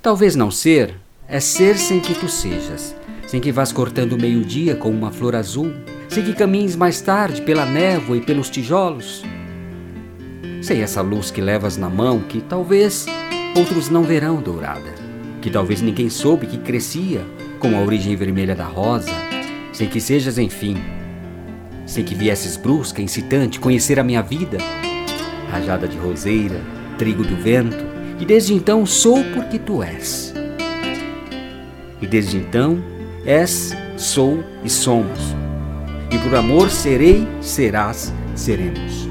Talvez não ser é ser sem que tu sejas, sem que vás cortando o meio-dia com uma flor azul, sem que caminhes mais tarde pela névoa e pelos tijolos. Sem essa luz que levas na mão, que talvez outros não verão dourada, que talvez ninguém soube que crescia com a origem vermelha da rosa, sem que sejas, enfim, sem que viesses brusca, incitante, conhecer a minha vida, rajada de roseira, trigo do vento, e desde então sou porque tu és. E desde então és, sou e somos. E por amor serei, serás, seremos.